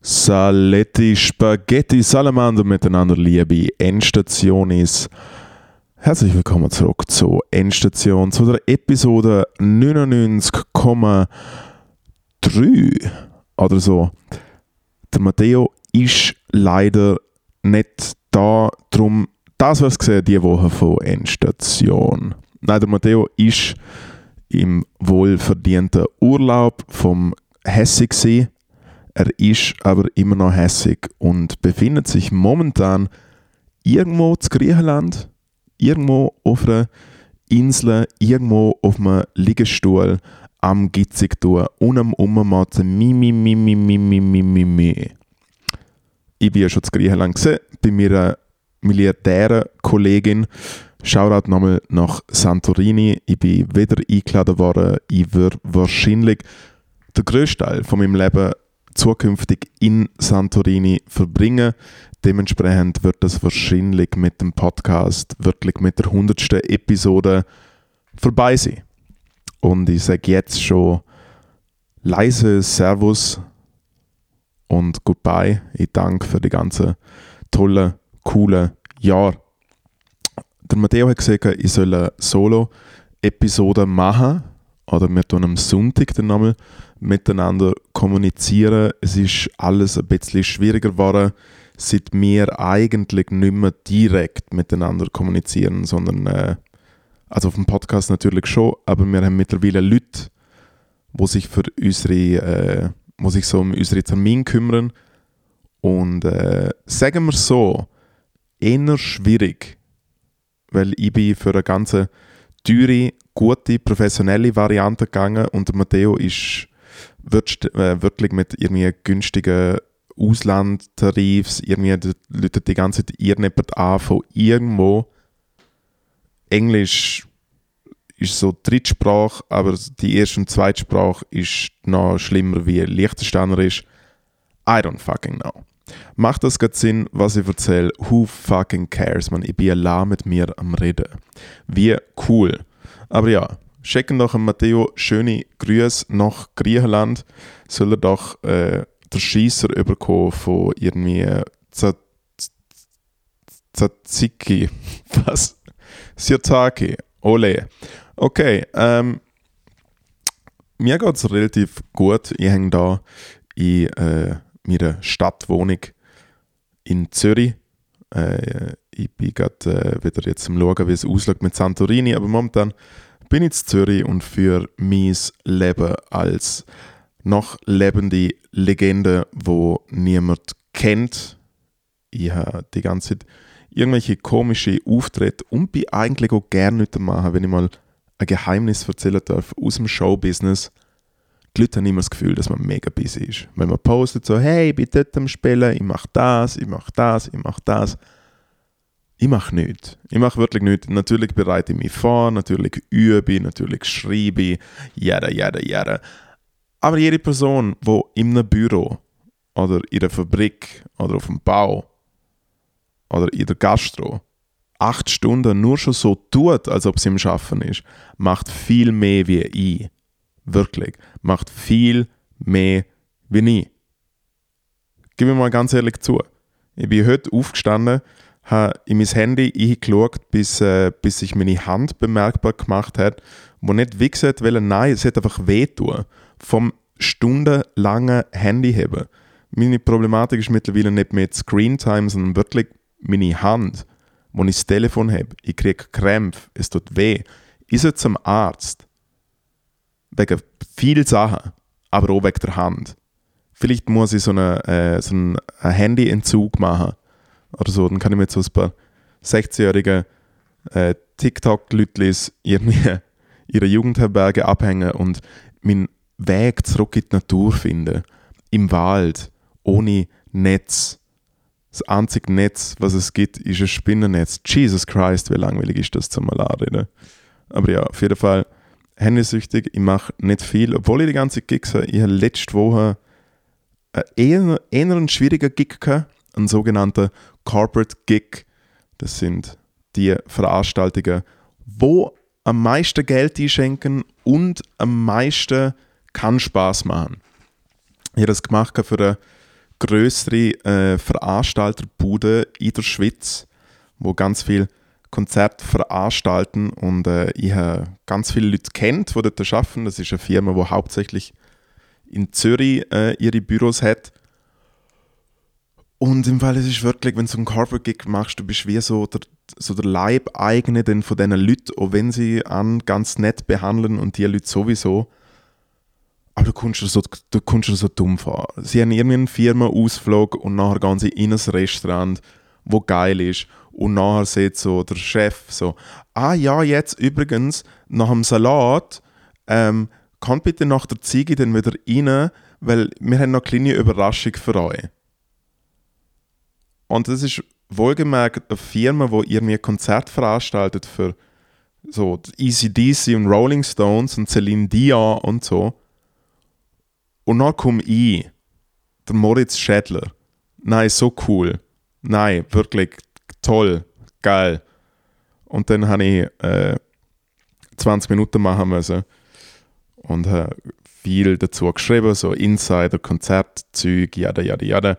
Saletti, Spaghetti, Salamander miteinander, liebe Endstationis. Herzlich willkommen zurück zur Endstation, zu der Episode 99,3 oder so. Der Matteo ist leider nicht da, darum, das was gesehen die Woche von Endstation. Nein, der Matteo ist im wohlverdienten Urlaub vom gewesen. Er ist aber immer noch hässig und befindet sich momentan irgendwo zu Griechenland, irgendwo auf einer Insel, irgendwo auf einem Liegestuhl am Gitzig tun und am Ummatzen mi mi mi mi mi mi mi mi mi. Ich bin ja schon zu Griechenland gesehen, bei meiner militären. Shoutout nochmal nach Santorini. Ich bin wieder eingeladen worden. Ich würde wahrscheinlich den grössten Teil von meinem Leben zukünftig in Santorini verbringen. Dementsprechend wird das wahrscheinlich mit dem Podcast wirklich mit der 100. Episode vorbei sein. Und ich sage jetzt schon leise Servus und Goodbye. Ich danke für die ganzen tollen, coolen Jahre. Der Matteo hat gesagt, ich soll eine Solo-Episode machen. Oder wir tun am Sonntag dann nochmal miteinander kommunizieren. Es ist alles ein bisschen schwieriger geworden, seit wir eigentlich nicht mehr direkt miteinander kommunizieren, sondern äh, also auf dem Podcast natürlich schon, aber wir haben mittlerweile Leute, die sich für unsere, äh, wo sich so um unsere Termine kümmern. Und äh, sagen wir so, eher schwierig, weil ich bin für eine ganze teure, gute, professionelle Variante gegangen und Matteo ist äh, wirklich mit irgendwie günstigen Auslandtarifs, irgendwie Leute die ganze Zeit irgendjemand an von irgendwo. Englisch ist so Drittsprache, aber die erste und zweite Sprache ist noch schlimmer wie Liechtensteinerisch. I don't fucking know. Macht das gerade Sinn, was ich erzähle? Who fucking cares, man? Ich bin allein mit mir am Reden. Wie cool. Aber ja, schicken doch Matteo schöne Grüße nach Griechenland. Soll er doch äh, der Schießer überkommen von irgendwie Tzatziki. Was? Sirtaki. Ole. Okay, ähm, mir geht es relativ gut. Ich hänge da in äh, meiner Stadtwohnung in Zürich. Äh, ich bin gerade äh, wieder jetzt am Schauen, wie es aussieht mit Santorini, aber momentan bin ich in Zürich und für mein Leben als noch lebende Legende, wo niemand kennt. Ich habe die ganze Zeit irgendwelche komische Auftritte und bin eigentlich auch gerne nicht machen, wenn ich mal ein Geheimnis erzählen darf aus dem Showbusiness. Die Leute haben immer das Gefühl, dass man mega busy ist. Wenn man postet so, hey, ich bin dort am Spielen, ich mache das, ich mache das, ich mache das. Ich mache nichts. Ich mache wirklich nichts. Natürlich bereite ich mich vor, natürlich übe ich, natürlich schreibe ich, jada, jada, jada. Aber jede Person, die in einem Büro oder in einer Fabrik oder auf dem Bau oder in der Gastro acht Stunden nur schon so tut, als ob sie im Schaffen ist, macht viel mehr wie ich. Wirklich. Macht viel mehr wie ich. Gib mir mal ganz ehrlich zu. Ich bin heute aufgestanden, habe in mein Handy eingeschaut, bis, äh, bis sich meine Hand bemerkbar gemacht hat, wo nicht wie gesagt, weil nein, es hat einfach wehtun. Vom stundenlangen Handy haben. Meine Problematik ist mittlerweile nicht mehr Screentime, sondern wirklich meine Hand, wo ich das Telefon habe. Ich kriege Krämpfe, es tut weh. Ich soll zum Arzt. Wegen vielen Sachen, aber auch wegen der Hand. Vielleicht muss ich so, eine, äh, so einen Handyentzug machen oder so. Dann kann ich mit so ein paar 16-jährigen äh, TikTok-Lütlis irgendwie ihre Jugendherberge abhängen und meinen Weg zurück in die Natur finden. Im Wald, ohne Netz. Das einzige Netz, was es gibt, ist ein Spinnennetz. Jesus Christ, wie langweilig ist das zum Malaria. Aber ja, auf jeden Fall handysüchtig. Ich mache nicht viel, obwohl ich die ganze Gigs habe. Ich habe letzte Woche eher, eher einen schwierigen Gig gehabt, einen sogenannten Corporate Gig. Das sind die Veranstaltungen, wo am meisten Geld einschenken und am meisten kann Spaß machen. Ich habe das gemacht für eine größere äh, Veranstalterbude in der Schweiz, wo ganz viele Konzerte veranstalten und äh, ich habe ganz viele Leute kennt, die dort arbeiten. Das ist eine Firma, die hauptsächlich in Zürich äh, ihre Büros hat. Und im Fall, es ist wirklich, wenn du einen Corporate Gig machst, du bist wie so der, so der Leibeigene von diesen Leuten, auch wenn sie an ganz nett behandeln und die Leute sowieso. Aber du kommst dir so, du kommst dir so dumm vor. Sie haben irgendeinen Firmenausflug und nachher gehen sie in ein Restaurant, wo geil ist. Und nachher sieht so der Chef so, ah ja, jetzt übrigens, nach dem Salat, ähm, kommt bitte nach der Ziege dann wieder rein, weil wir haben noch eine kleine Überraschung für euch. Und das ist wohlgemerkt eine Firma, die ein Konzert veranstaltet für so DC und Rolling Stones und Celine Dion und so. Und dann komme ich, der Moritz Schädler. Nein, so cool. Nein, wirklich toll, geil. Und dann habe ich äh, 20 Minuten machen müssen und habe viel dazu geschrieben, so Insider, Konzertzeug, jada, jada, jada.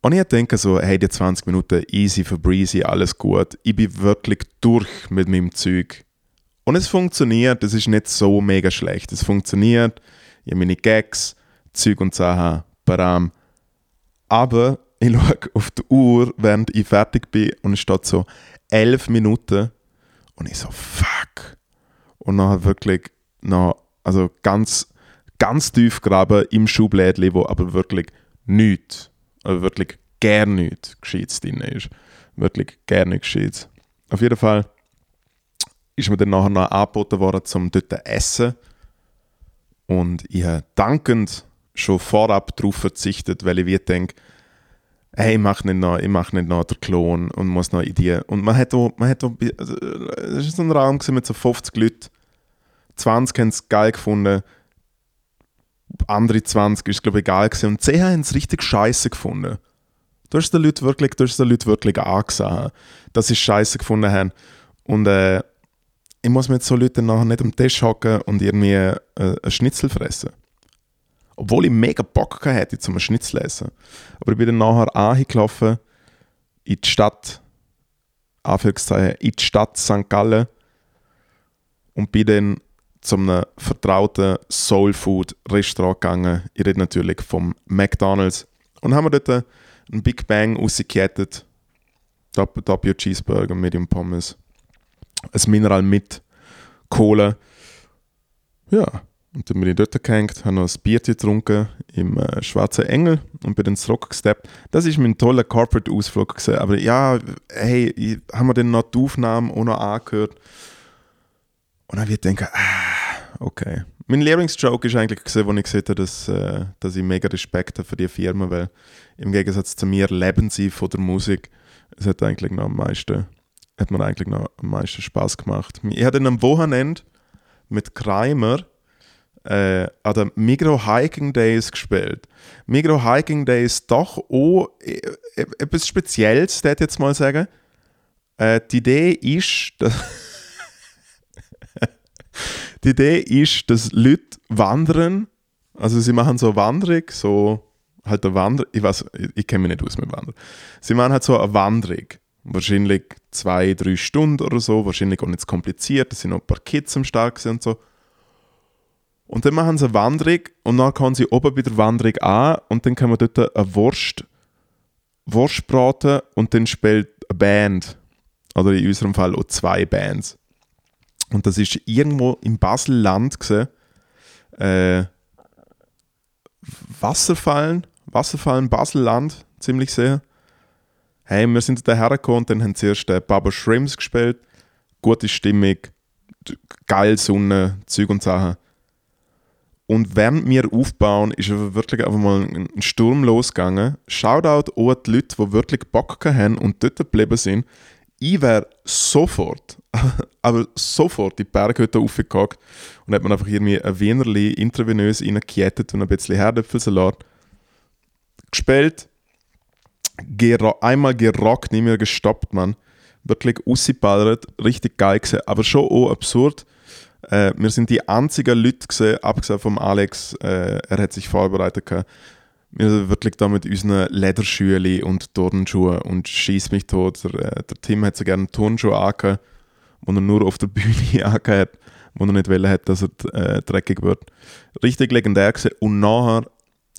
Und ich denke so, hey, die 20 Minuten easy für breezy, alles gut. Ich bin wirklich durch mit meinem Zeug. Und es funktioniert, es ist nicht so mega schlecht. Es funktioniert, ich habe meine Gags, Zeug und Sachen, baram. Aber ich schaue auf die Uhr, während ich fertig bin und es steht so 11 Minuten und ich so, fuck. Und dann wirklich noch, also ganz, ganz tief graben im Schublädchen, wo aber wirklich nichts aber wirklich gar nichts Gescheites drin ist. Wirklich gar nichts Gescheites. Auf jeden Fall ist mir dann nachher noch angeboten worden, um dort zu essen. Und ich habe dankend schon vorab darauf verzichtet, weil ich wie denke, hey, ich mache nicht noch, ich mache nicht noch den Klon und muss noch in die. Und man hat auch, man hat auch, also, es war so ein Raum mit so 50 Leuten. 20 haben es geil gefunden, andere 20 ist glaube ich egal gewesen. Und 10 haben es richtig scheiße gefunden. Du hast den Leuten wirklich, du hast den Leuten wirklich angesehen, dass sie scheiße gefunden haben. Und äh, ich muss mit so Leuten nachher nicht am Tisch hocken und irgendwie äh, ein Schnitzel fressen. Obwohl ich mega Bock hätte, zum Schnitzel essen. Aber ich bin dann nachher angelaufen in die Stadt, Anführungszeichen, in die Stadt St. Gallen und bin dann zu einem vertrauten Soul Food Restaurant gegangen. Ich rede natürlich vom McDonalds. Und haben wir dort einen Big Bang rausgekettet. Doppio Cheeseburger, Medium Pommes. Ein Mineral mit Kohle. Ja, und dann bin ich dort gehängt, habe noch ein Bier getrunken im äh, Schwarzen Engel und bin dann zurückgesteppt. Das ist mein toller Corporate-Ausflug. Aber ja, hey, haben wir dann noch die Aufnahmen auch noch angehört. Und dann wird ich denken, ah, okay. Mein Lieblingsjoke ist eigentlich gesehen, als ich gesehen habe, dass, äh, dass ich mega Respekt habe für die Firma, weil im Gegensatz zu mir leben sie von der Musik. Es hat eigentlich noch am meisten, hat mir eigentlich noch am meisten Spaß gemacht. Ich hatte am Wochenende mit Kreimer äh, an den Migro Hiking Days gespielt. Migro Hiking Days doch auch äh, äh, etwas Spezielles, würde ich jetzt mal sagen. Äh, die Idee ist, dass die Idee ist, dass Leute wandern, also sie machen so Wanderung, so halt eine Wanderung, ich weiß, ich, ich kenne mich nicht aus mit Wandern. Sie machen halt so eine Wanderung, wahrscheinlich zwei, drei Stunden oder so, wahrscheinlich auch nicht kompliziert, da sind noch ein paar Kids am Start und so. Und dann machen sie eine Wanderung und dann kommen sie oben bei der Wanderung an und dann kann man dort eine Wurst, Wurst braten und dann spielt eine Band. Oder in unserem Fall auch zwei Bands. Und das ist irgendwo im Baselland gesehen. Äh, Wasserfallen, Wasserfallen, Baselland, ziemlich sehr. Hey, wir sind da hergekommen und dann haben sie erst äh, Baba Shrimps gespielt. Gute Stimmung, geil Sonne, Zeug und Sachen. Und während wir aufbauen, ist wirklich einfach mal ein Sturm losgegangen. Shoutout an die Leute, die wirklich Bock haben und dort geblieben sind ich wäre sofort, aber sofort die Berghütte aufgehackt und hätte man einfach irgendwie ein Wienerli intravenös reingekettet und ein bisschen Herdöpfelsalat gespielt. Gero einmal gerockt, nicht mehr gestoppt, man. Wirklich ausgeballert, richtig geil gewesen, aber schon auch absurd. Äh, wir sind die einzigen Leute gesehen, abgesehen vom Alex, äh, er hat sich vorbereitet gehabt. Wir sind wirklich da mit unseren Lederschuhen und Turnschuhen und schieß mich tot. Der, äh, der Tim hat so gerne Turnschuhe angehabt, die er nur auf der Bühne angehabt hat, wo er nicht wollte, dass er äh, dreckig wird. Richtig legendär gewesen. Und nachher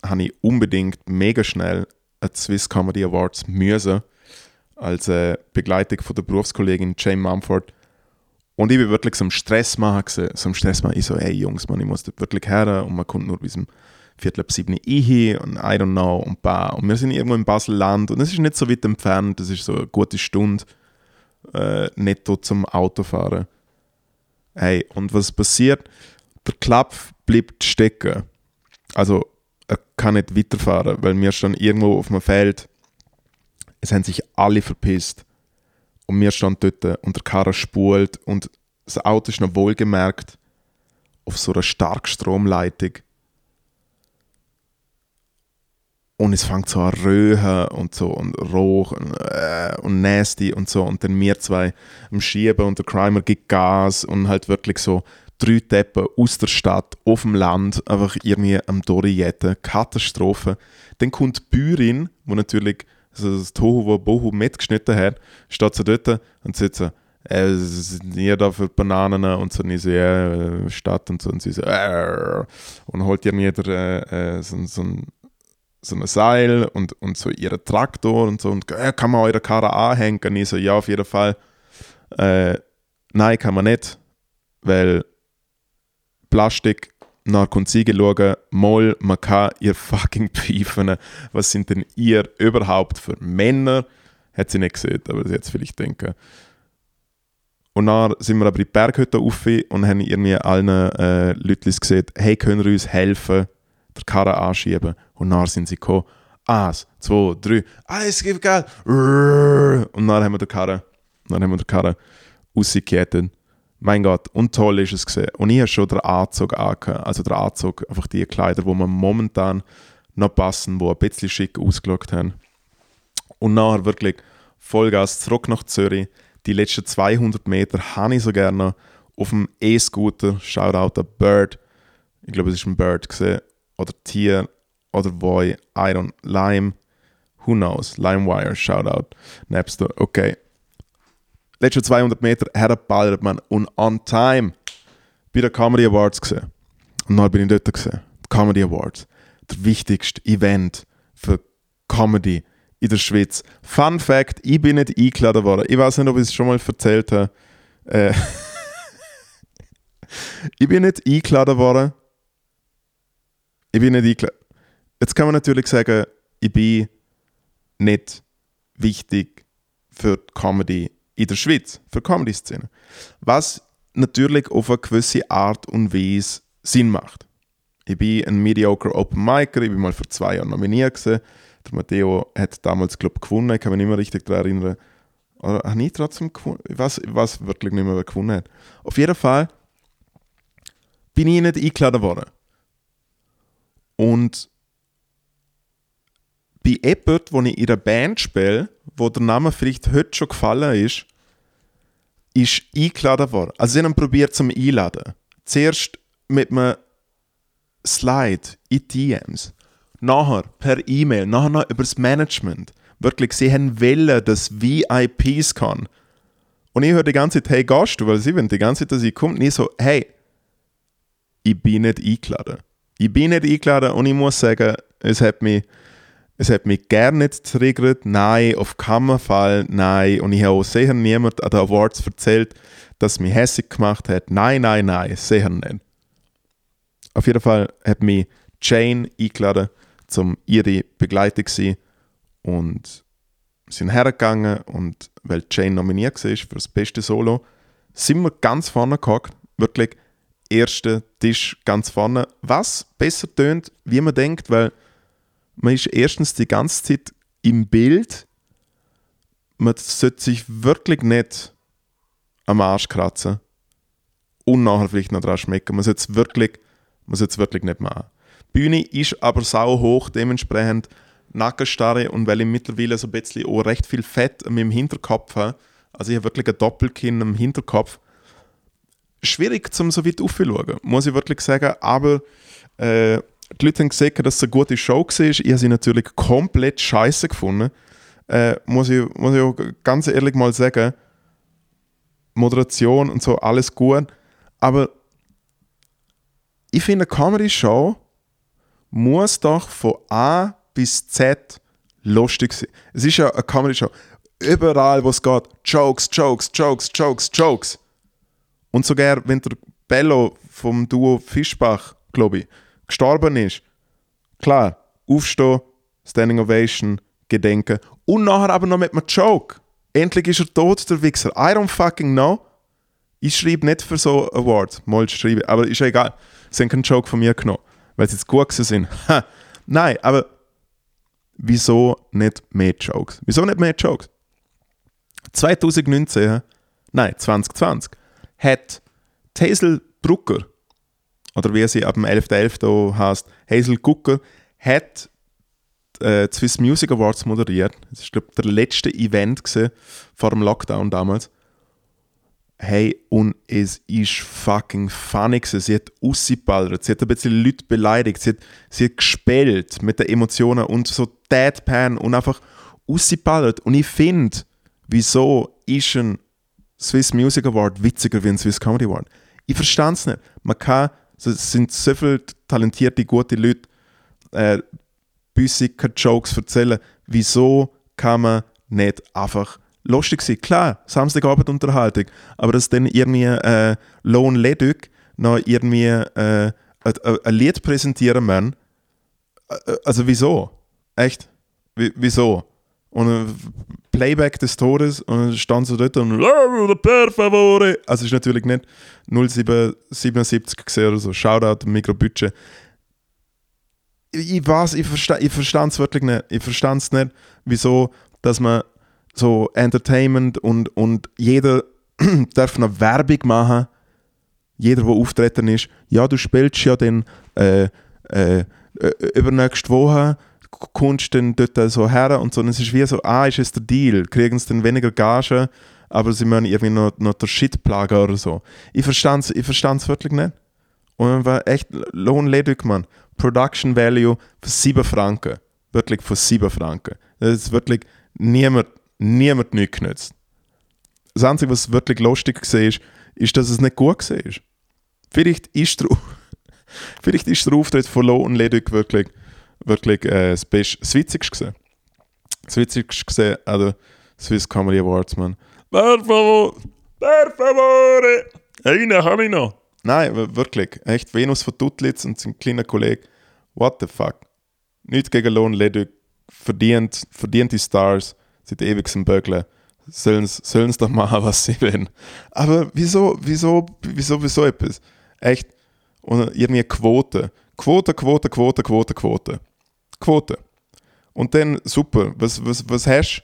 habe ich unbedingt mega schnell an die Swiss Comedy Awards müssen, als äh, Begleitung von der Berufskollegin Jane Mumford. Und ich bin wirklich so am Stress machen, so am Stress. Ich so, hey Jungs, man, ich muss dort wirklich her und man kommt nur bis zum Viertel ab sieben hin und I don't know und bah. Und wir sind irgendwo in Basel-Land und es ist nicht so weit entfernt, das ist so eine gute Stunde äh, netto zum Autofahren. Hey, und was passiert? Der Klapf bleibt stecken. Also er kann nicht weiterfahren, weil wir stehen irgendwo auf dem Feld. Es haben sich alle verpisst. Und wir stehen dort und der Karre spult und das Auto ist noch wohlgemerkt auf so einer Starkstromleitung. Und es fängt so an röhen und so und roch und, äh, und nasty und so. Und dann wir zwei am Schieben und der Crimer gibt Gas und halt wirklich so drei Teppen aus der Stadt, auf dem Land, einfach irgendwie am Durchjetten. Katastrophe. Dann kommt die Bäuerin, die natürlich also das Tohu, wo Bohu mitgeschnitten hat, steht so dort und sagt so, äh, ihr da für Bananen und so, und so, ja, äh, Stadt und so, und sie so, äh, und holt irgendwie der, äh, so, so, ein, so ein Seil und, und so ihren Traktor und so, und äh, kann man eure Karre anhängen? Und ich so, ja, auf jeden Fall. Äh, nein, kann man nicht, weil Plastik nach sie schauen, mal, man kann ihr fucking pfeifen. Was sind denn ihr überhaupt für Männer? Hat sie nicht gesehen, aber sie hat es vielleicht denken. Und dann sind wir aber in die Berghütte rauf und haben irgendwie allen äh, Leuten gesagt, hey, können wir uns helfen, der Karre anschieben? Und dann sind sie gekommen, eins, zwei, drei, ah, es gibt Geld. Und dann haben wir die Karre, dann haben wir die Karre rausgekettet mein Gott, und toll ist es gesehen. Und ich habe schon den Anzug angehört, also der Anzug, einfach die Kleider, die mir momentan noch passen, die ein bisschen schick ausgeschaut haben. Und nachher wirklich Vollgas zurück nach Zürich. Die letzten 200 Meter habe ich so gerne auf dem E-Scooter, Shoutout an Bird, ich glaube es ist ein Bird gesehen, oder Tier, oder Boy, I don't, Lime, who knows, LimeWire, Shoutout, Napster, okay letzten 200 Meter herballert man und on time bei den Comedy Awards gesehen. Und dann bin ich dort gesehen. Comedy Awards. Der wichtigste Event für Comedy in der Schweiz. Fun Fact: Ich bin nicht eingeladen worden. Ich weiß nicht, ob ich es schon mal erzählt habe. Äh ich bin nicht eingeladen worden. Ich bin nicht eingeladen. Jetzt kann man natürlich sagen, ich bin nicht wichtig für die Comedy in der Schweiz für Comedy-Szene. Was natürlich auf eine gewisse Art und Weise Sinn macht. Ich bin ein mediocre Open Micer, ich bin mal vor zwei Jahren nominiert gewesen. Der Matteo hat damals, glaube ich, gewonnen, ich kann mich nicht mehr richtig daran erinnern. Oder habe ich trotzdem gewonnen? Ich weiß, ich weiß wirklich nicht mehr, wer gewonnen hat. Auf jeden Fall bin ich nicht eingeladen worden. Und bei jemandem, wo ich in einer Band spiele, wo der Name vielleicht heute schon gefallen ist, ist eingeladen worden. Also sie haben probiert zum Einladen. Zuerst mit einem Slide in DMs, nachher per E-Mail, nachher noch über das Management. Wirklich, sie haben wollen, dass VIPs kann. Und ich höre die ganze Zeit, hey, gehst du? Weil sie wollen die ganze Zeit, dass ich komme. nicht so, hey, ich bin nicht eingeladen. Ich bin nicht eingeladen und ich muss sagen, es hat mich es hat mich gerne nicht triggert, nein, auf keinen Fall, nein. Und ich habe auch sicher niemand an den Awards erzählt, dass mich hässlich gemacht hat. Nein, nein, nein, sicher nicht. Auf jeden Fall hat mich Jane eingeladen, um ihre Begleitung zu sein. Und sind hergegangen und weil Jane nominiert war für das beste Solo, sind wir ganz vorne gehockt. Wirklich, erster Tisch ganz vorne. Was besser tönt, wie man denkt, weil man ist erstens die ganze Zeit im Bild, man sollte sich wirklich nicht am Arsch kratzen und nachher vielleicht noch dran schmecken. Man sollte es wirklich, man sollte es wirklich nicht machen. Die Bühne ist aber sau hoch, dementsprechend Nackenstarre und weil ich mittlerweile so ein bisschen auch recht viel Fett an meinem Hinterkopf habe, also ich habe wirklich ein Doppelkinn am Hinterkopf, schwierig, zum so weit aufzuschauen, muss ich wirklich sagen. Aber äh, die Leute haben gesehen, dass es eine gute Show war. Ich habe sie natürlich komplett scheiße gefunden. Äh, muss, ich, muss ich auch ganz ehrlich mal sagen, Moderation und so, alles gut. Aber ich finde, eine Comedy-Show muss doch von A bis Z lustig sein. Es ist ja eine Comedy-Show. Überall, wo es geht, Jokes, Jokes, Jokes, Jokes, Jokes. Und sogar, wenn der Bello vom Duo Fischbach, glaube ich, gestorben ist, klar, aufstehen, Standing Ovation, Gedenken und nachher aber noch mit einem Joke. Endlich ist er tot, der Wichser. I don't fucking know. Ich schreibe nicht für so Awards. Mal schreibe, aber ist ja egal. Sie haben keinen Joke von mir genommen, weil sie jetzt gut sind. Nein, aber wieso nicht mehr Jokes? Wieso nicht mehr Jokes? 2019, nein, 2020, hat Hazel Drucker, oder wie sie ab dem 11.11. .11. heißt, Hazel Gucker, hat äh, Swiss Music Awards moderiert. Das ist, glaube der letzte Event vor dem Lockdown damals. Hey, und es ist fucking funny gewesen. Sie hat ausgeballert, sie hat ein bisschen Leute beleidigt, sie hat, sie hat gespielt mit den Emotionen und so Deadpan und einfach ausgeballert. Und ich finde, wieso ist ein Swiss Music Award witziger wie ein Swiss Comedy Award? Ich verstehe es nicht. Man kann, es sind so viele talentierte, gute Leute, äh, büssige Jokes erzählen. Wieso kann man nicht einfach lustig sein. Klar, Samstagabend Unterhaltung, aber dass dann irgendwie äh, Lone Leduc noch irgendwie äh, ein Lied präsentieren man, äh, also wieso? Echt? W wieso? Und äh, Playback des Todes und stand so dort und per favore. Also ist natürlich nicht 0777 gesehen oder so. Shoutout Mikrobudget. Ich, ich weiß, ich verstehe es wirklich nicht. Ich verstehe es nicht, wieso, dass man so Entertainment und, und jeder darf noch Werbung machen. Jeder, der auftreten ist. Ja, du spielst ja dann äh, äh, übernächste Woche kommst dann dort so her und so. Und es ist wie so, ah, ist es der Deal? Kriegen sie dann weniger Gage, aber sie müssen irgendwie noch, noch der Shit plagen oder so. Ich verstehe es ich wirklich nicht. Und man war echt lohnledig, man. Production Value für 7 Franken. Wirklich für 7 Franken. Das ist wirklich niemand niemand nichts genützt. Das Einzige, was wirklich lustig war, ist, ist, dass es nicht gut war. Vielleicht ist der, vielleicht ist der Auftritt von Lo und Ledig wirklich, wirklich äh, das, Best, das Witzigste gewesen. Das Witzigste gesehen an der Swiss Comedy Awards, man. Per favore, per favore, einen habe ich noch. Nein, wirklich. Echt, Venus von Tutlitz und sein kleiner Kollege. What the fuck? Nicht gegen Lohn Ledig. Verdient, verdient die Stars seit ewig im Bögeln. Sollen sie doch machen, was sie wollen. Aber wieso, wieso, wieso, wieso etwas? Echt? Und irgendwie Quote. Quote, Quote, Quote, Quote, Quote. Quote. Und dann, super, was, was, was hast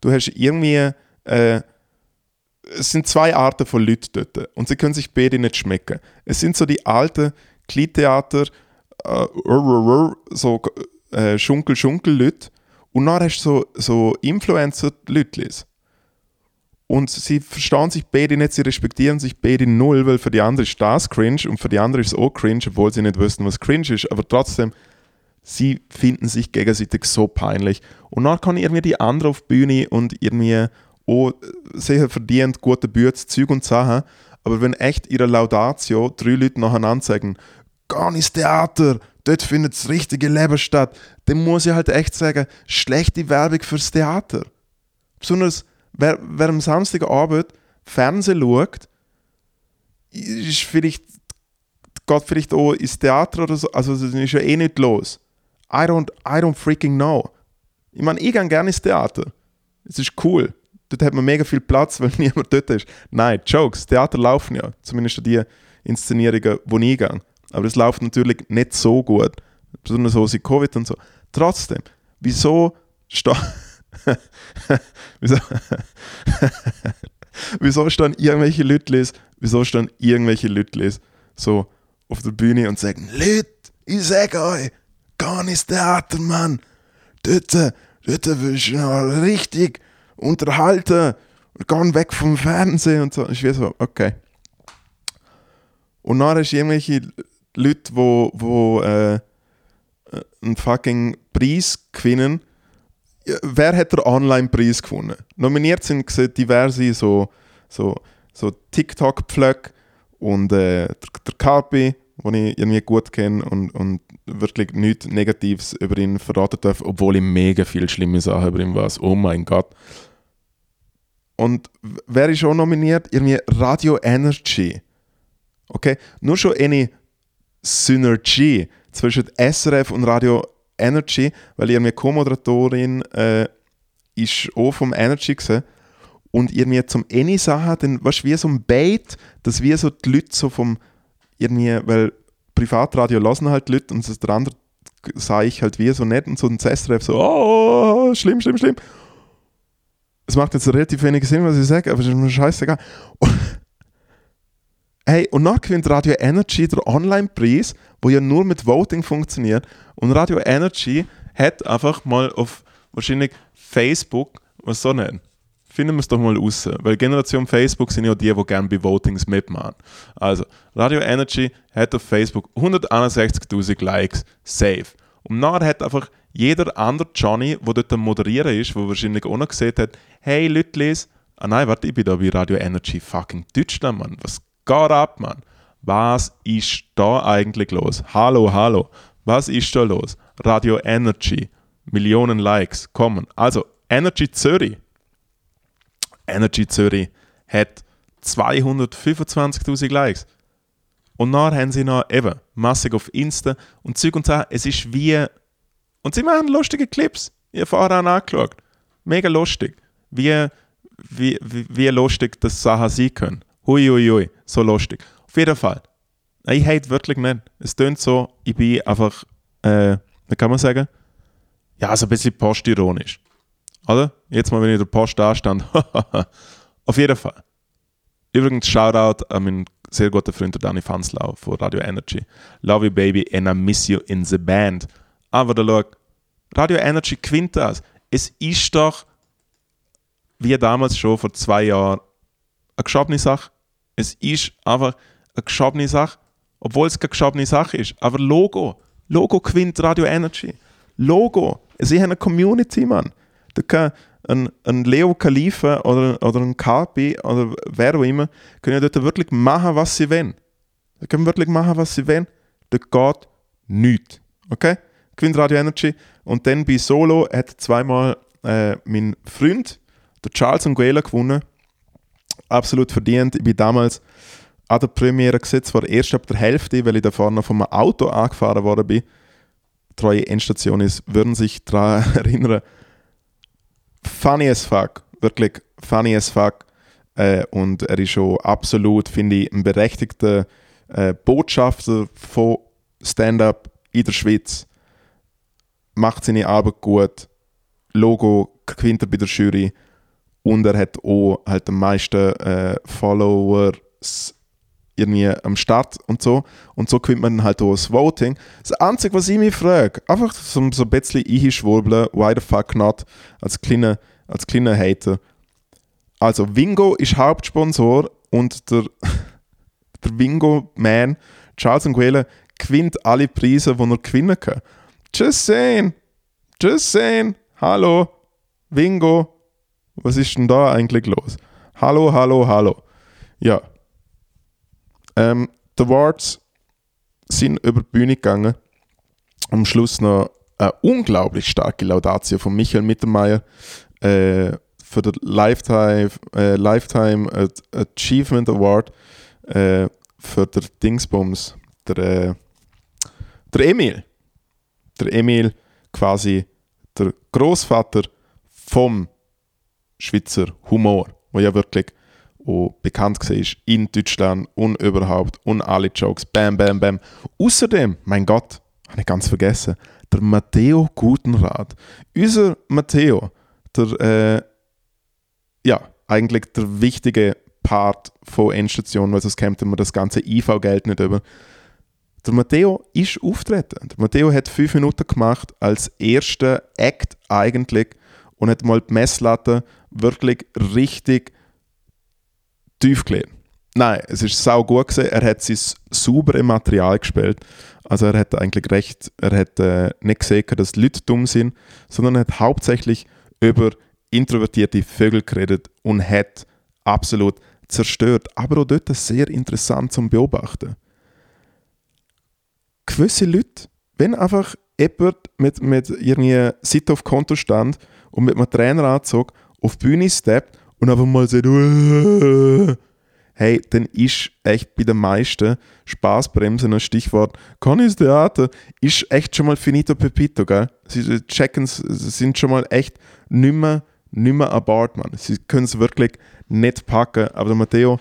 du? Du hast irgendwie, äh, es sind zwei Arten von Leuten dort und sie können sich beide nicht schmecken. Es sind so die alten Kleintheater, äh, so äh, Schunkel-Schunkel-Leute, und dann hast du so, so Influencer-Leute. Und sie verstehen sich beide nicht, sie respektieren sich beide null, weil für die andere ist das cringe und für die andere ist es auch cringe, obwohl sie nicht wissen, was cringe ist. Aber trotzdem, sie finden sich gegenseitig so peinlich. Und dann kann irgendwie die andere auf die Bühne und irgendwie auch sehr verdient gute Bühne, Zeug und Sachen. Aber wenn echt ihre Laudatio drei Leute nacheinander sagen, gar nicht Theater, dort findet das richtige Leben statt, dann muss ich halt echt sagen, schlechte Werbung fürs Theater. Besonders wer, wer am Samstagabend Fernsehen schaut, ist vielleicht, geht vielleicht auch ins Theater oder so, also das ist ja eh nicht los. I don't, I don't freaking know. Ich meine, ich gehe gerne ins Theater. Es ist cool. Dort hat man mega viel Platz, weil niemand dort ist. Nein, Jokes. Theater laufen ja. Zumindest die Inszenierungen, wo ich gehe. Aber es läuft natürlich nicht so gut. Besonders so seit Covid und so. Trotzdem, wieso steht. wieso, wieso stehen irgendwelche Leute, wieso stehen irgendwelche Leute so auf der Bühne und sagen: Leute, ich sag euch, gar nicht Theater, Mann. Dort, dort willst du noch richtig unterhalten und gehen weg vom Fernsehen und so. Ich weiß so, okay. Und dann hast du irgendwelche Leute, wo, wo äh, einen fucking Preis gewinnen. Wer hat den Online-Preis gewonnen? Nominiert sind diverse so, so, so TikTok-Pflöcke und äh, der, der Carpi, den ich irgendwie gut kenne und, und wirklich nichts Negatives über ihn verraten darf, obwohl ich mega viel schlimme Sachen über ihn weiß. Oh mein Gott. Und wer ist auch nominiert? Irgendwie Radio Energy. Okay? Nur schon eine Synergie zwischen SRF und Radio Energy, weil irgendwie Co-Moderatorin äh, ist auch vom Energy gesehen und irgendwie zum eine Sache, dann weißt wie so ein Bait, dass wir so die Leute so vom irgendwie, weil Privatradio lassen halt die Leute und das der andere sah ich halt wie so nett und so ein SRF so, oh, schlimm, schlimm, schlimm. Es macht jetzt relativ wenig Sinn, was ich sage, aber es ist mir scheißegal. Und hey, und dann gewinnt Radio Energy der Online-Preis, wo ja nur mit Voting funktioniert. Und Radio Energy hat einfach mal auf wahrscheinlich Facebook, was so nennen, finden wir es doch mal raus. Weil Generation Facebook sind ja die, die gerne bei Votings mitmachen. Also, Radio Energy hat auf Facebook 161.000 Likes, safe. Und nachher hat einfach jeder andere Johnny, der dort am Moderieren ist, der wahrscheinlich auch noch gesehen hat, hey Lütlis, ah nein, warte, ich bin da bei Radio Energy fucking Deutschland, Mann. Was geht ab, Mann? Was ist da eigentlich los? Hallo, hallo. Was ist da los? Radio Energy. Millionen Likes kommen. Also, Energy Zürich Energy Zürich hat 225.000 Likes. Und dann haben sie noch eben massig auf Insta und Zeug und Sachen. Es ist wie. Und sie machen lustige Clips. Habe vorher auch angeschaut. Mega lustig. Wie, wie, wie, wie lustig das Sachen sein können. Hui, hui, hui. So lustig. Auf jeden Fall. Ich hate wirklich nicht. Es tönt so, ich bin einfach, äh, wie kann man sagen? Ja, so ein bisschen postironisch. Oder? Jetzt mal, wenn ich der Post da stand. Auf jeden Fall. Übrigens, Shoutout an meinen sehr guten Freund Danny Fanslau von Radio Energy. Love you, baby, and I miss you in the band. Aber da schau, Radio Energy gewinnt das. Es ist doch, wie damals schon vor zwei Jahren, eine geschobene Sache. Es ist einfach eine geschobene Sache, obwohl es keine geschobene Sache ist. Aber Logo, Logo gewinnt Radio Energy. Logo, sie haben eine Community, Mann. Da kann ein, ein Leo Khalifa oder, oder ein KP oder wer auch immer, können dort wirklich machen, was sie wollen. Sie können wirklich machen, was sie wollen. Da geht nichts. Okay? Gewinnt Radio Energy. Und dann bei Solo hat zweimal äh, mein Freund, der Charles Nguela, gewonnen. Absolut verdient. Ich bin damals an der Premiere gesetzt, war erst ab der Hälfte, weil ich da vorne von einem Auto angefahren worden bin. Treue Endstation ist, würden sich daran erinnern, funny as fuck. Wirklich funny as fuck. Äh, und er ist schon absolut, finde ich, ein berechtigter äh, Botschafter von Stand-up in der Schweiz. Macht seine Arbeit gut. Logo gewinnt bei der Jury. Und er hat auch halt am meisten äh, Followers irgendwie am Start und so. Und so gewinnt man halt auch das Voting. Das Einzige, was ich mich frage, einfach so, so ein bisschen einschwurbeln, why the fuck not, als kleiner, als kleiner Hater. Also Wingo ist Hauptsponsor und der, der Wingo-Man, Charles Nguyen, gewinnt alle Preise, die er gewinnen kann. Just saying. Just saying. Hallo. Wingo. Was ist denn da eigentlich los? Hallo, hallo, hallo. Ja. Ähm, die Awards sind über die Bühne gegangen. Am Schluss noch eine unglaublich starke Laudatio von Michael Mittermeier äh, für den Lifetime, äh, Lifetime Achievement Award äh, für den Dingsbums, der, äh, der Emil. Der Emil, quasi der Großvater vom Schweizer Humor, wo ja wirklich auch bekannt war in Deutschland und überhaupt und alle Jokes, bam, bam, bam. Außerdem, mein Gott, habe ich ganz vergessen, der Matteo Gutenrat. Unser Matteo, der, äh, ja, eigentlich der wichtige Part von Endstation, weil sonst kämpft man das ganze IV-Geld nicht über. Der Matteo ist auftreten. Der Matteo hat fünf Minuten gemacht als erster Act eigentlich und hat mal die Messlatte wirklich richtig tief gelegt. nein, es ist sau gut gewesen. Er hat sein saubere Material gespielt. Also er hat eigentlich recht, er hat äh, nicht gesehen, dass Leute dumm sind, sondern er hat hauptsächlich über introvertierte Vögel geredet und hat absolut zerstört. Aber auch dort sehr interessant zum Beobachten. Gewisse Leute, wenn einfach jemand mit, mit irgendwie Seite auf Konto stand und mit einem Traineranzug auf die Bühne steppt und einfach mal sagt, hey, dann ist echt bei den meisten Spaßbremsen ein Stichwort. Connys Theater ist echt schon mal finito pepito, gell? Sie checken, sind schon mal echt nimmer, nimmer an man. Sie können es wirklich nicht packen, aber der Matteo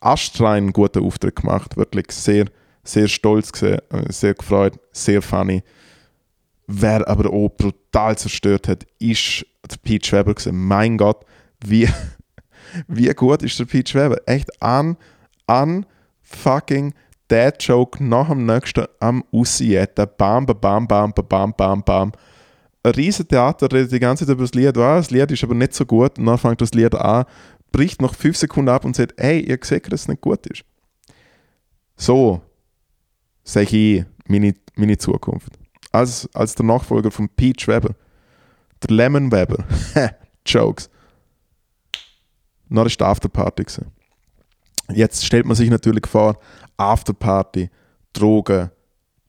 astrein einen guten Auftritt gemacht, wirklich sehr, sehr stolz gesehen, äh, sehr gefreut, sehr funny. Wer aber auch brutal zerstört hat, ist der Pete Weber gewesen. Mein Gott, wie, wie gut ist der Pete Weber? Echt an, an fucking Dad Joke nach dem nächsten am Aussietten. Bam, bam, bam, bam, bam, bam, bam. Ein riesen Theater redet die ganze Zeit über das Lied. Oh, das Lied ist aber nicht so gut. Und dann fängt das Lied an, bricht nach 5 Sekunden ab und sagt, hey, ihr seht, dass es nicht gut ist. So sehe ich meine, meine Zukunft. Als, als der Nachfolger von Peach Weber. Der Lemon Weber. Jokes. Dann war die Afterparty. Gewesen. Jetzt stellt man sich natürlich vor, Afterparty, Drogen,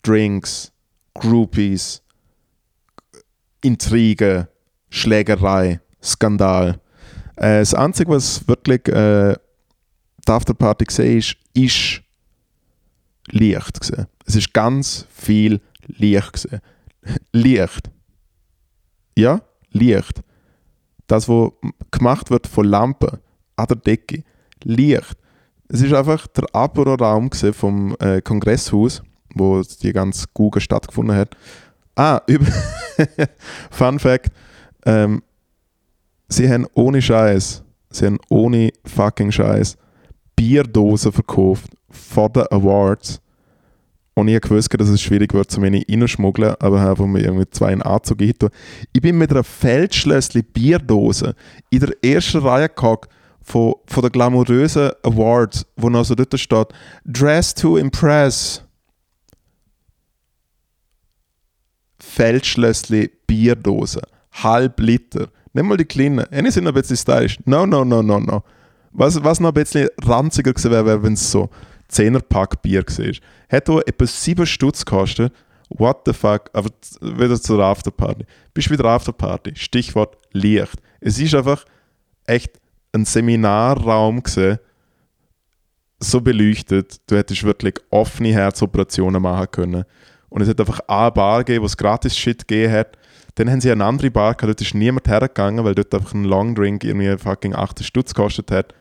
Drinks, Groupies, Intrigen, Schlägerei, Skandal. Äh, das Einzige, was wirklich äh, die Afterparty gesehen ist, ist Licht. Gewesen. Es ist ganz viel Licht. Gewesen. Licht. Ja, Licht. Das, was gemacht wird von Lampen an der Decke. Licht. Es ist einfach der Apero-Raum vom äh, Kongresshaus, wo die ganze Google stattgefunden hat. Ah, über Fun Fact: ähm, Sie haben ohne Scheiß, sie haben ohne fucking Scheiß Bierdosen verkauft vor den Awards. Und ich gewusst, dass es schwierig wird, zu wenig reinschmuggeln, aber habe mir irgendwie zwei in Anzug Ich bin mit einer Feldschlössli Bierdose in der ersten Reihe gehockt von, von der glamourösen Awards, wo noch so dort steht, Dress to Impress. Feldschlössli Bierdose. Halb Liter. Nicht mal die kleinen. Eine sind ein bisschen stylisch. No, no, no, no, no. Was, was noch ein bisschen ranziger gewesen wäre, wenn es so 10er Pack Bier war. Hätte auch etwa 7 Stutz gekostet. What the fuck? Aber wieder zur Afterparty. Bist wieder Afterparty. Stichwort Licht. Es ist einfach echt ein Seminarraum gesehen, so beleuchtet, du hättest wirklich offene Herzoperationen machen können. Und es hat einfach eine Bar gegeben, wo es gratis Shit gegeben hat. Dann haben sie eine andere Bar gehabt, dort ist niemand hergegangen, weil dort einfach ein Longdrink irgendwie fucking 80 Stutz gekostet hat.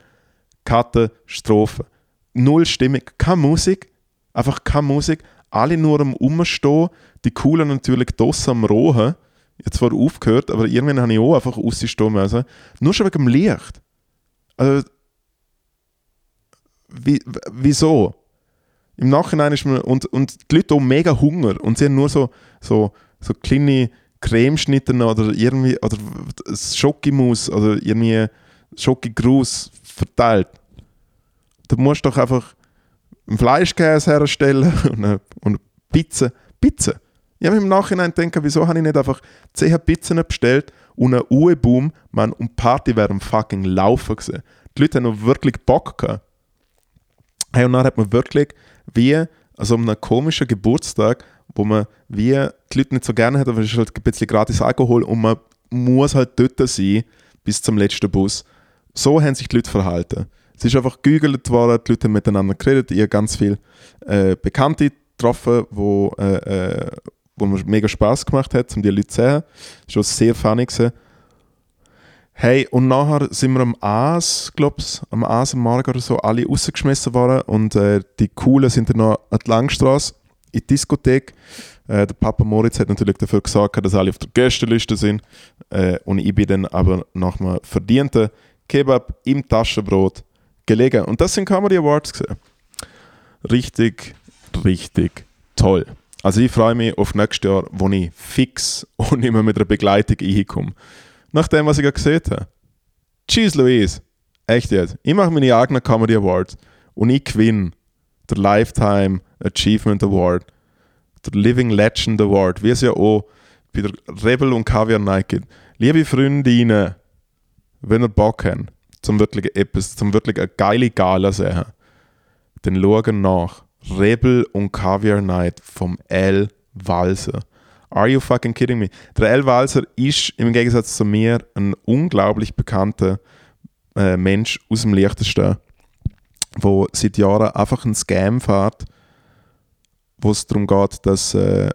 Katastrophe. Null Stimmung, keine Musik, einfach keine Musik. Alle nur am Umstehen, die Coolen natürlich draussen am Rohen. Jetzt zwar aufgehört, aber irgendwann habe ich auch einfach rausstehen müssen. Nur schon wegen dem Licht. Also, wie, wieso? Im Nachhinein ist man, und, und die Leute haben mega Hunger und sie haben nur so, so, so kleine Cremeschnitte oder irgendwie, oder Schokimus oder irgendwie Schokigruß verteilt. Du musst doch einfach einen Fleischkäse herstellen und eine, und eine Pizza. Pizza. Ich habe im Nachhinein gedacht, wieso habe ich nicht einfach 10 Pizzen bestellt und einen Uwe-Boom, und Party wäre am fucking Laufen gewesen. Die Leute haben noch wirklich Bock gehabt. Hey, und dann hat man wirklich wie, also um einen komischen Geburtstag, wo man wie die Leute nicht so gerne hat, aber es ist halt ein bisschen gratis Alkohol und man muss halt dort sein bis zum letzten Bus. So haben sich die Leute verhalten. Es ist einfach gegügelt worden, die Leute haben miteinander geredet, ich habe ganz viele äh, Bekannte getroffen, wo, äh, äh, wo mir mega Spaß gemacht hat, um die Leute zu sehen. Das war sehr funny. Gewesen. Hey, und nachher sind wir am Aas, glaub's, am Aas am Morgen oder so, alle rausgeschmissen worden und äh, die Coolen sind dann noch an die Langstrasse in die Diskothek. Äh, der Papa Moritz hat natürlich dafür gesorgt, dass alle auf der Gästeliste sind äh, und ich bin dann aber nach einem verdienten Kebab im Taschenbrot gelegen. Und das sind Comedy Awards gesehen. Richtig, richtig toll. Also ich freue mich auf nächstes Jahr, wo ich fix und immer mit einer Begleitung reinkomme. Nach dem, was ich gesehen habe. Tschüss, Louise. Echt jetzt. Ich mache meine eigenen Comedy Awards. und ich gewinne der Lifetime Achievement Award, der Living Legend Award, wie es ja auch bei der Rebel und Caviar Night gibt. Liebe Freundinnen, wenn ihr Bock habt, zum wirklich etwas, zum wirklich eine geile Gala sehen, dann schauen nach Rebel und Caviar Night vom L. Walser. Are you fucking kidding me? Der L. Walser ist im Gegensatz zu mir ein unglaublich bekannter äh, Mensch aus dem Leichtesten, der seit Jahren einfach einen Scam fährt, wo es darum geht, dass, äh,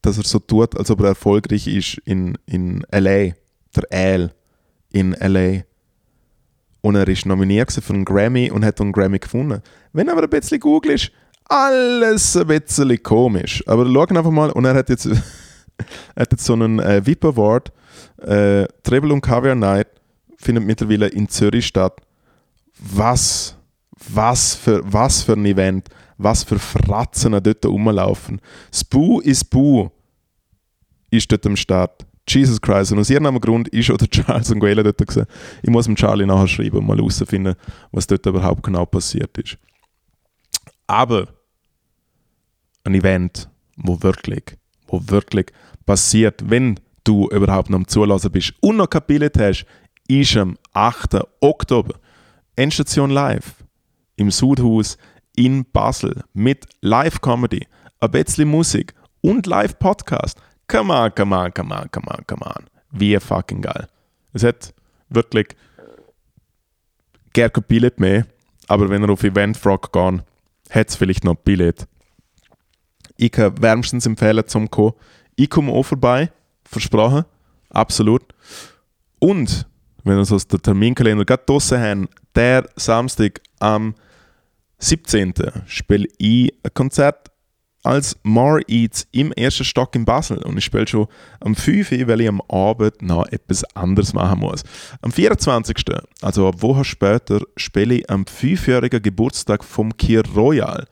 dass er so tut, als ob er erfolgreich ist in, in L.A., der L in L.A. Und er ist nominiert für einen Grammy und hat einen Grammy gefunden. Wenn aber ein bisschen googelst, alles ein bisschen komisch. Aber schau einfach mal, und er hat jetzt, hat jetzt so einen äh, VIP Award, äh, Treble und Caviar Night, findet mittlerweile in Zürich statt. Was, was für, was für ein Event, was für Fratzen dort rumlaufen. Spoo ist Boo ist dort am Start. Jesus Christ. Und aus irgendeinem Grund ist der Charles Nguela dort gewesen. Ich muss dem Charlie nachher schreiben und mal herausfinden, was dort überhaupt genau passiert ist. Aber ein Event, wo wirklich, wo wirklich passiert, wenn du überhaupt noch am Zulassen bist und noch kein hast, ist am 8. Oktober Endstation Live im Sudhaus in Basel mit Live-Comedy, ein bisschen Musik und Live-Podcast. Come on, come on, come on, come on, come on. Wie fucking geil. Es hat wirklich gerne kein Billett mehr, aber wenn ihr auf Eventfrog geht, hat es vielleicht noch ein Billett. Ich kann wärmstens empfehlen zum kommen. Ich komme auch vorbei, versprochen, absolut. Und wenn wir so den Terminkalender gerade draussen haben, der Samstag am 17. spiele ich ein Konzert als Mar Eats im ersten Stock in Basel und ich spiele schon am 5. Uhr, weil ich am Abend noch etwas anderes machen muss. Am 24. also eine Woche später, spiele ich am 5-jährigen Geburtstag vom Kier Royal.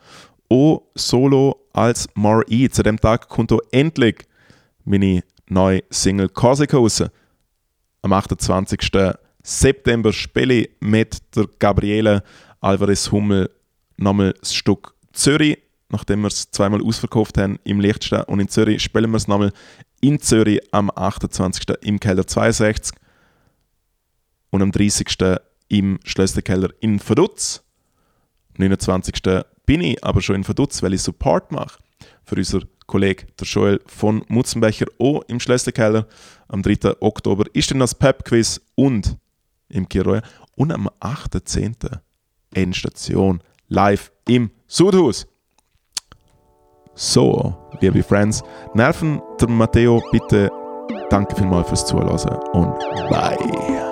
Auch solo als Mar Eats. An dem Tag kommt auch endlich meine neue Single Corsica raus. Am 28. September spiele ich mit der Gabriele Alvarez Hummel nochmal das Stück Zürich nachdem wir es zweimal ausverkauft haben im Lichtstein und in Zürich, spielen wir es nochmal in Zürich am 28. im Keller 62 und am 30. im Schlösserkeller in Verdutz. Am 29. bin ich aber schon in Verdutz, weil ich Support mache für unseren Kollegen der Joel von Mutzenbecher auch im Schlösserkeller. Am 3. Oktober ist dann das Pep-Quiz und im Kiroya. Und am 8.10. Endstation live im Sudhaus. So, liebe Friends, nerven der Matteo bitte. Danke vielmals fürs Zuhören und bye.